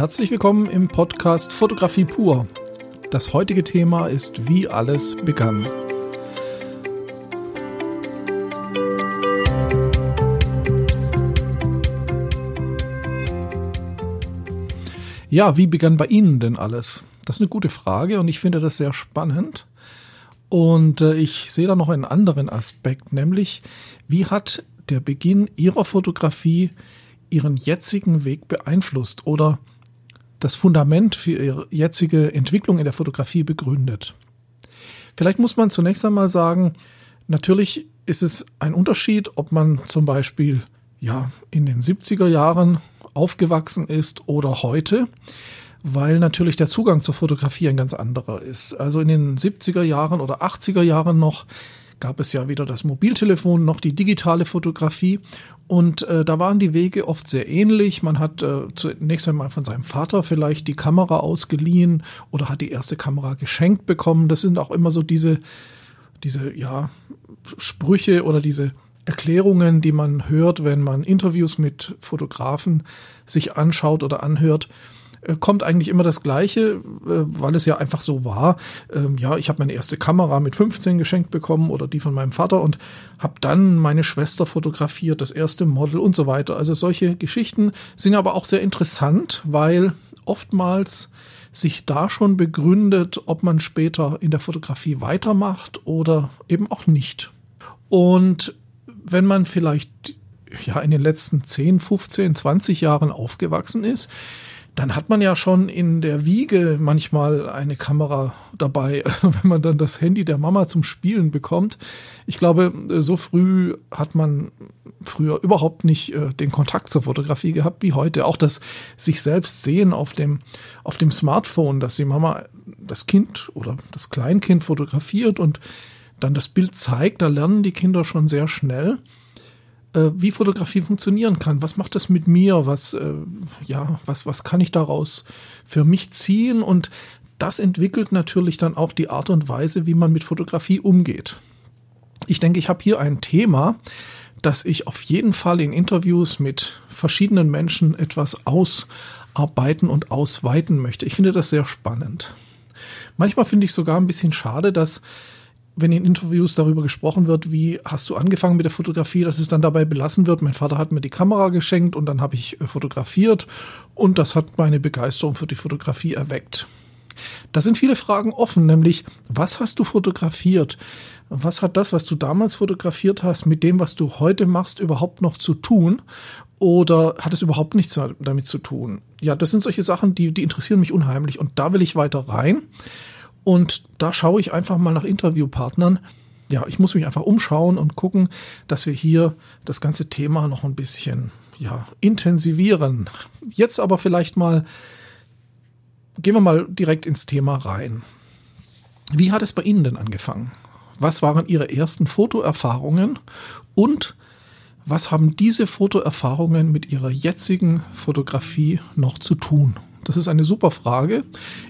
Herzlich willkommen im Podcast Fotografie pur. Das heutige Thema ist, wie alles begann. Ja, wie begann bei Ihnen denn alles? Das ist eine gute Frage und ich finde das sehr spannend. Und äh, ich sehe da noch einen anderen Aspekt, nämlich wie hat der Beginn Ihrer Fotografie Ihren jetzigen Weg beeinflusst oder das Fundament für Ihre jetzige Entwicklung in der Fotografie begründet? Vielleicht muss man zunächst einmal sagen, natürlich ist es ein Unterschied, ob man zum Beispiel ja in den 70er Jahren aufgewachsen ist oder heute, weil natürlich der Zugang zur Fotografie ein ganz anderer ist. Also in den 70er Jahren oder 80er Jahren noch gab es ja weder das Mobiltelefon noch die digitale Fotografie. Und äh, da waren die Wege oft sehr ähnlich. Man hat äh, zunächst einmal von seinem Vater vielleicht die Kamera ausgeliehen oder hat die erste Kamera geschenkt bekommen. Das sind auch immer so diese, diese, ja, Sprüche oder diese Erklärungen, die man hört, wenn man Interviews mit Fotografen sich anschaut oder anhört, äh, kommt eigentlich immer das Gleiche, äh, weil es ja einfach so war. Ähm, ja, ich habe meine erste Kamera mit 15 geschenkt bekommen oder die von meinem Vater und habe dann meine Schwester fotografiert, das erste Model und so weiter. Also solche Geschichten sind aber auch sehr interessant, weil oftmals sich da schon begründet, ob man später in der Fotografie weitermacht oder eben auch nicht. Und wenn man vielleicht ja in den letzten 10, 15, 20 Jahren aufgewachsen ist, dann hat man ja schon in der Wiege manchmal eine Kamera dabei, wenn man dann das Handy der Mama zum Spielen bekommt. Ich glaube, so früh hat man früher überhaupt nicht äh, den Kontakt zur Fotografie gehabt wie heute. Auch das sich selbst sehen auf dem, auf dem Smartphone, dass die Mama das Kind oder das Kleinkind fotografiert und dann das Bild zeigt, da lernen die Kinder schon sehr schnell, äh, wie Fotografie funktionieren kann. Was macht das mit mir? Was, äh, ja, was, was kann ich daraus für mich ziehen? Und das entwickelt natürlich dann auch die Art und Weise, wie man mit Fotografie umgeht. Ich denke, ich habe hier ein Thema, das ich auf jeden Fall in Interviews mit verschiedenen Menschen etwas ausarbeiten und ausweiten möchte. Ich finde das sehr spannend. Manchmal finde ich sogar ein bisschen schade, dass wenn in Interviews darüber gesprochen wird, wie hast du angefangen mit der Fotografie, dass es dann dabei belassen wird, mein Vater hat mir die Kamera geschenkt und dann habe ich äh, fotografiert und das hat meine Begeisterung für die Fotografie erweckt. Da sind viele Fragen offen, nämlich was hast du fotografiert? Was hat das, was du damals fotografiert hast, mit dem, was du heute machst, überhaupt noch zu tun? Oder hat es überhaupt nichts damit zu tun? Ja, das sind solche Sachen, die, die interessieren mich unheimlich und da will ich weiter rein. Und da schaue ich einfach mal nach Interviewpartnern. Ja, ich muss mich einfach umschauen und gucken, dass wir hier das ganze Thema noch ein bisschen ja, intensivieren. Jetzt aber vielleicht mal, gehen wir mal direkt ins Thema rein. Wie hat es bei Ihnen denn angefangen? Was waren Ihre ersten Fotoerfahrungen und was haben diese Fotoerfahrungen mit Ihrer jetzigen Fotografie noch zu tun? Das ist eine super Frage.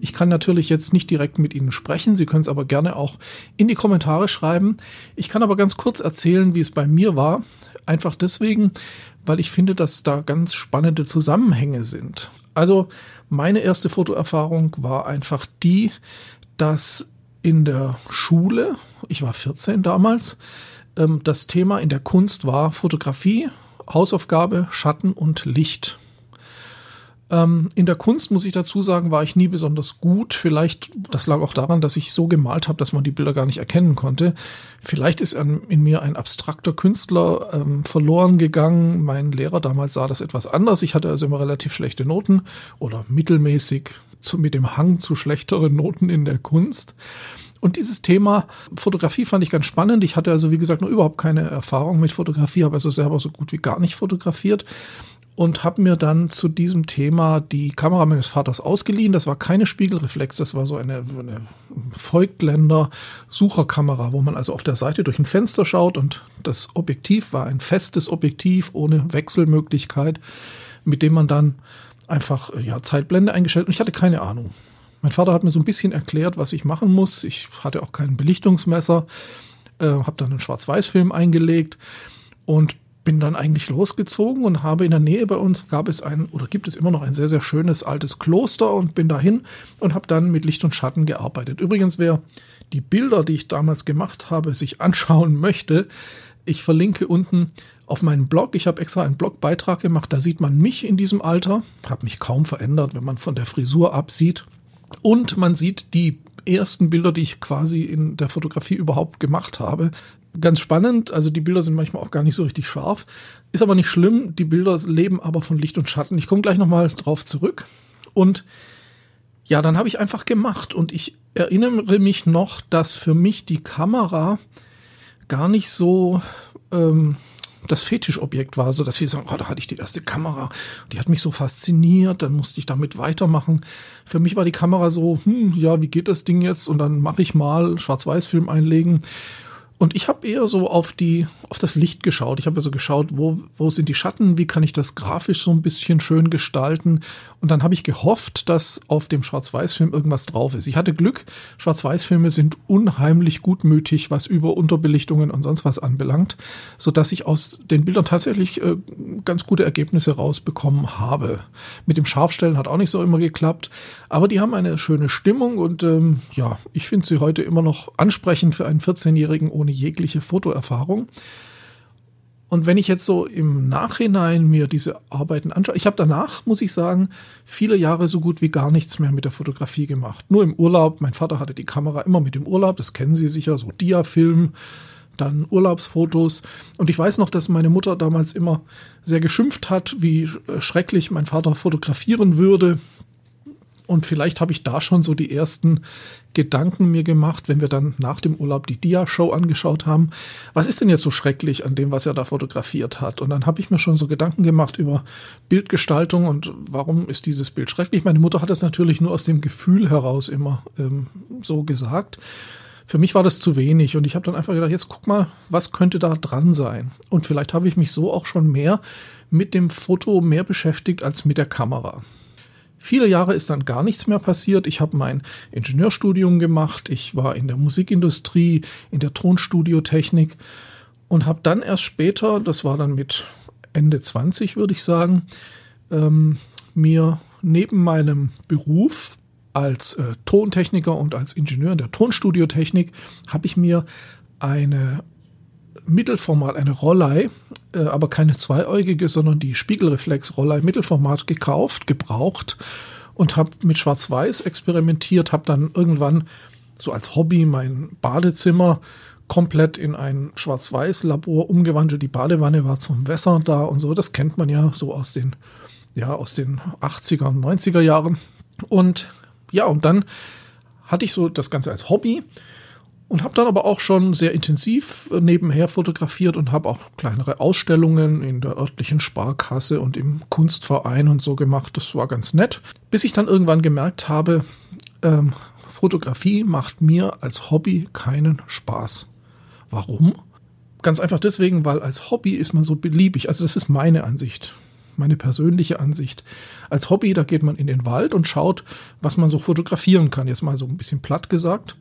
Ich kann natürlich jetzt nicht direkt mit Ihnen sprechen. Sie können es aber gerne auch in die Kommentare schreiben. Ich kann aber ganz kurz erzählen, wie es bei mir war. Einfach deswegen, weil ich finde, dass da ganz spannende Zusammenhänge sind. Also meine erste Fotoerfahrung war einfach die, dass in der Schule, ich war 14 damals, ähm, das Thema in der Kunst war Fotografie, Hausaufgabe, Schatten und Licht. Ähm, in der Kunst, muss ich dazu sagen, war ich nie besonders gut. Vielleicht, das lag auch daran, dass ich so gemalt habe, dass man die Bilder gar nicht erkennen konnte. Vielleicht ist in mir ein abstrakter Künstler ähm, verloren gegangen. Mein Lehrer damals sah das etwas anders. Ich hatte also immer relativ schlechte Noten oder mittelmäßig zu, mit dem Hang zu schlechteren Noten in der Kunst. Und dieses Thema Fotografie fand ich ganz spannend. Ich hatte also, wie gesagt, noch überhaupt keine Erfahrung mit Fotografie, habe also selber so gut wie gar nicht fotografiert und habe mir dann zu diesem Thema die Kamera meines Vaters ausgeliehen. Das war keine Spiegelreflex, das war so eine, eine Voigtländer Sucherkamera, wo man also auf der Seite durch ein Fenster schaut und das Objektiv war ein festes Objektiv ohne Wechselmöglichkeit, mit dem man dann einfach ja Zeitblende eingestellt und ich hatte keine Ahnung. Mein Vater hat mir so ein bisschen erklärt, was ich machen muss. Ich hatte auch kein Belichtungsmesser, äh, habe dann einen Schwarz-Weiß-Film eingelegt und bin dann eigentlich losgezogen und habe in der Nähe bei uns gab es ein oder gibt es immer noch ein sehr, sehr schönes altes Kloster und bin dahin und habe dann mit Licht und Schatten gearbeitet. Übrigens, wer die Bilder, die ich damals gemacht habe, sich anschauen möchte, ich verlinke unten auf meinen Blog. Ich habe extra einen Blogbeitrag gemacht, da sieht man mich in diesem Alter, habe mich kaum verändert, wenn man von der Frisur absieht. Und man sieht die ersten Bilder, die ich quasi in der Fotografie überhaupt gemacht habe ganz spannend. Also die Bilder sind manchmal auch gar nicht so richtig scharf. Ist aber nicht schlimm. Die Bilder leben aber von Licht und Schatten. Ich komme gleich nochmal drauf zurück. Und ja, dann habe ich einfach gemacht. Und ich erinnere mich noch, dass für mich die Kamera gar nicht so ähm, das Fetischobjekt war, so dass wir sagen, oh, da hatte ich die erste Kamera, die hat mich so fasziniert, dann musste ich damit weitermachen. Für mich war die Kamera so, hm, ja, wie geht das Ding jetzt? Und dann mache ich mal Schwarz-Weiß-Film einlegen. Und ich habe eher so auf die, auf das Licht geschaut. Ich habe also geschaut, wo, wo sind die Schatten, wie kann ich das grafisch so ein bisschen schön gestalten. Und dann habe ich gehofft, dass auf dem Schwarz-Weiß-Film irgendwas drauf ist. Ich hatte Glück, Schwarz-Weiß-Filme sind unheimlich gutmütig, was über Unterbelichtungen und sonst was anbelangt, so dass ich aus den Bildern tatsächlich äh, ganz gute Ergebnisse rausbekommen habe. Mit dem Scharfstellen hat auch nicht so immer geklappt, aber die haben eine schöne Stimmung und ähm, ja, ich finde sie heute immer noch ansprechend für einen 14-Jährigen ohne jegliche Fotoerfahrung. Und wenn ich jetzt so im Nachhinein mir diese Arbeiten anschaue, ich habe danach, muss ich sagen, viele Jahre so gut wie gar nichts mehr mit der Fotografie gemacht. Nur im Urlaub. Mein Vater hatte die Kamera immer mit im Urlaub, das kennen Sie sicher, so Diafilm, dann Urlaubsfotos. Und ich weiß noch, dass meine Mutter damals immer sehr geschimpft hat, wie schrecklich mein Vater fotografieren würde. Und vielleicht habe ich da schon so die ersten Gedanken mir gemacht, wenn wir dann nach dem Urlaub die Dia-Show angeschaut haben. Was ist denn jetzt so schrecklich an dem, was er da fotografiert hat? Und dann habe ich mir schon so Gedanken gemacht über Bildgestaltung und warum ist dieses Bild schrecklich. Meine Mutter hat es natürlich nur aus dem Gefühl heraus immer ähm, so gesagt. Für mich war das zu wenig und ich habe dann einfach gedacht, jetzt guck mal, was könnte da dran sein? Und vielleicht habe ich mich so auch schon mehr mit dem Foto mehr beschäftigt als mit der Kamera. Viele Jahre ist dann gar nichts mehr passiert. Ich habe mein Ingenieurstudium gemacht, ich war in der Musikindustrie, in der Tonstudiotechnik und habe dann erst später, das war dann mit Ende 20 würde ich sagen, ähm, mir neben meinem Beruf als äh, Tontechniker und als Ingenieur in der Tonstudiotechnik habe ich mir eine Mittelformat, eine Rollei, äh, aber keine zweieugige, sondern die Spiegelreflex-Rollei Mittelformat gekauft, gebraucht und habe mit Schwarz-Weiß experimentiert, habe dann irgendwann so als Hobby mein Badezimmer komplett in ein Schwarz-Weiß-Labor umgewandelt. Die Badewanne war zum Wässern da und so. Das kennt man ja so aus den, ja, aus den 80er und 90er Jahren. Und ja, und dann hatte ich so das Ganze als Hobby und habe dann aber auch schon sehr intensiv äh, nebenher fotografiert und habe auch kleinere Ausstellungen in der örtlichen Sparkasse und im Kunstverein und so gemacht. Das war ganz nett, bis ich dann irgendwann gemerkt habe, ähm, Fotografie macht mir als Hobby keinen Spaß. Warum? Ganz einfach deswegen, weil als Hobby ist man so beliebig. Also das ist meine Ansicht, meine persönliche Ansicht. Als Hobby, da geht man in den Wald und schaut, was man so fotografieren kann. Jetzt mal so ein bisschen platt gesagt.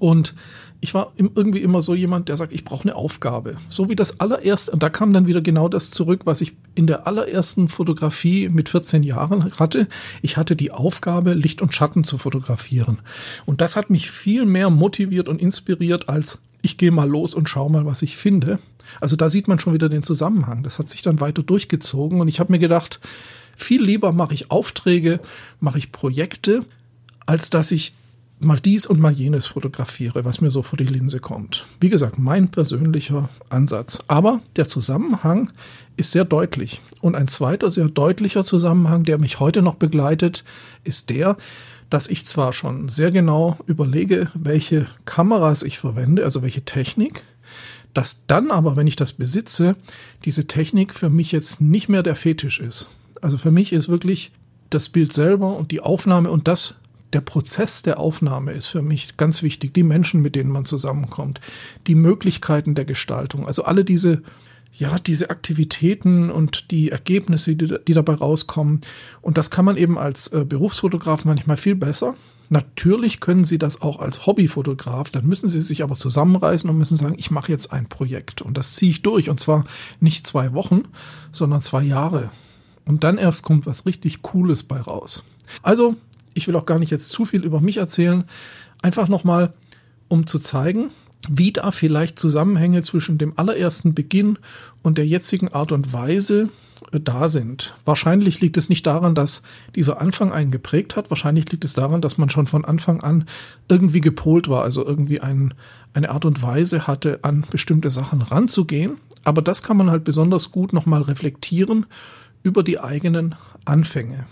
Und ich war irgendwie immer so jemand, der sagt, ich brauche eine Aufgabe. So wie das allererste, und da kam dann wieder genau das zurück, was ich in der allerersten Fotografie mit 14 Jahren hatte. Ich hatte die Aufgabe, Licht und Schatten zu fotografieren. Und das hat mich viel mehr motiviert und inspiriert, als ich gehe mal los und schau mal, was ich finde. Also da sieht man schon wieder den Zusammenhang. Das hat sich dann weiter durchgezogen und ich habe mir gedacht, viel lieber mache ich Aufträge, mache ich Projekte, als dass ich mal dies und mal jenes fotografiere, was mir so vor die Linse kommt. Wie gesagt, mein persönlicher Ansatz. Aber der Zusammenhang ist sehr deutlich. Und ein zweiter sehr deutlicher Zusammenhang, der mich heute noch begleitet, ist der, dass ich zwar schon sehr genau überlege, welche Kameras ich verwende, also welche Technik, dass dann aber, wenn ich das besitze, diese Technik für mich jetzt nicht mehr der Fetisch ist. Also für mich ist wirklich das Bild selber und die Aufnahme und das der Prozess der Aufnahme ist für mich ganz wichtig. Die Menschen, mit denen man zusammenkommt, die Möglichkeiten der Gestaltung. Also alle diese, ja, diese Aktivitäten und die Ergebnisse, die, die dabei rauskommen. Und das kann man eben als äh, Berufsfotograf manchmal viel besser. Natürlich können Sie das auch als Hobbyfotograf, dann müssen Sie sich aber zusammenreißen und müssen sagen, ich mache jetzt ein Projekt und das ziehe ich durch und zwar nicht zwei Wochen, sondern zwei Jahre. Und dann erst kommt was richtig Cooles bei raus. Also, ich will auch gar nicht jetzt zu viel über mich erzählen, einfach nochmal, um zu zeigen, wie da vielleicht Zusammenhänge zwischen dem allerersten Beginn und der jetzigen Art und Weise äh, da sind. Wahrscheinlich liegt es nicht daran, dass dieser Anfang einen geprägt hat. Wahrscheinlich liegt es daran, dass man schon von Anfang an irgendwie gepolt war, also irgendwie ein, eine Art und Weise hatte, an bestimmte Sachen ranzugehen. Aber das kann man halt besonders gut nochmal reflektieren über die eigenen Anfänge.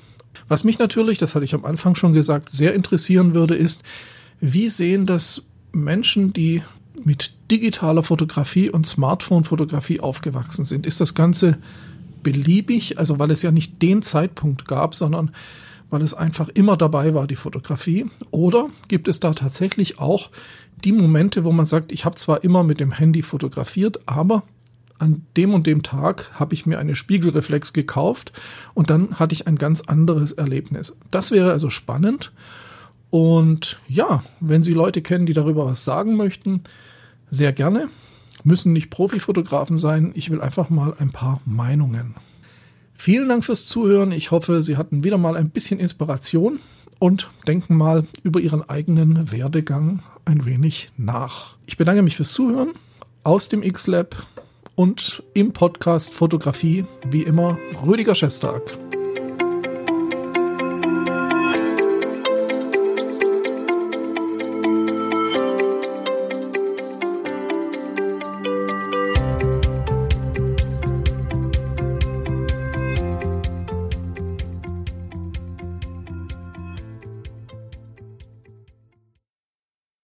Was mich natürlich, das hatte ich am Anfang schon gesagt, sehr interessieren würde, ist, wie sehen das Menschen, die mit digitaler Fotografie und Smartphone-Fotografie aufgewachsen sind. Ist das Ganze beliebig, also weil es ja nicht den Zeitpunkt gab, sondern weil es einfach immer dabei war, die Fotografie? Oder gibt es da tatsächlich auch die Momente, wo man sagt, ich habe zwar immer mit dem Handy fotografiert, aber an dem und dem Tag habe ich mir eine Spiegelreflex gekauft und dann hatte ich ein ganz anderes Erlebnis. Das wäre also spannend. Und ja, wenn Sie Leute kennen, die darüber was sagen möchten, sehr gerne. Müssen nicht Profifotografen sein. Ich will einfach mal ein paar Meinungen. Vielen Dank fürs Zuhören. Ich hoffe, Sie hatten wieder mal ein bisschen Inspiration und denken mal über Ihren eigenen Werdegang ein wenig nach. Ich bedanke mich fürs Zuhören aus dem X-Lab und im Podcast Fotografie, wie immer, Rüdiger Schestag.